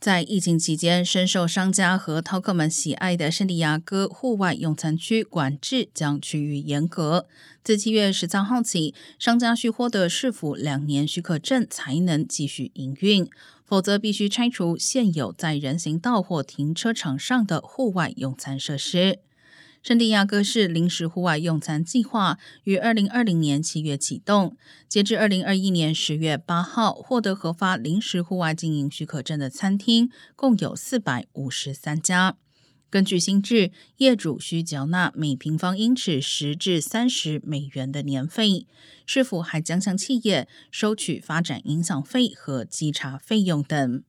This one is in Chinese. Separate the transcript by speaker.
Speaker 1: 在疫情期间，深受商家和饕客们喜爱的圣地亚哥户外用餐区管制将趋于严格。自七月十三号起，商家需获得市府两年许可证才能继续营运，否则必须拆除现有在人行道或停车场上的户外用餐设施。圣地亚哥市临时户外用餐计划于二零二零年七月启动，截至二零二一年十月八号，获得核发临时户外经营许可证的餐厅共有四百五十三家。根据新制，业主需缴纳每平方英尺十至三十美元的年费，是否还将向企业收取发展影响费和稽查费用等。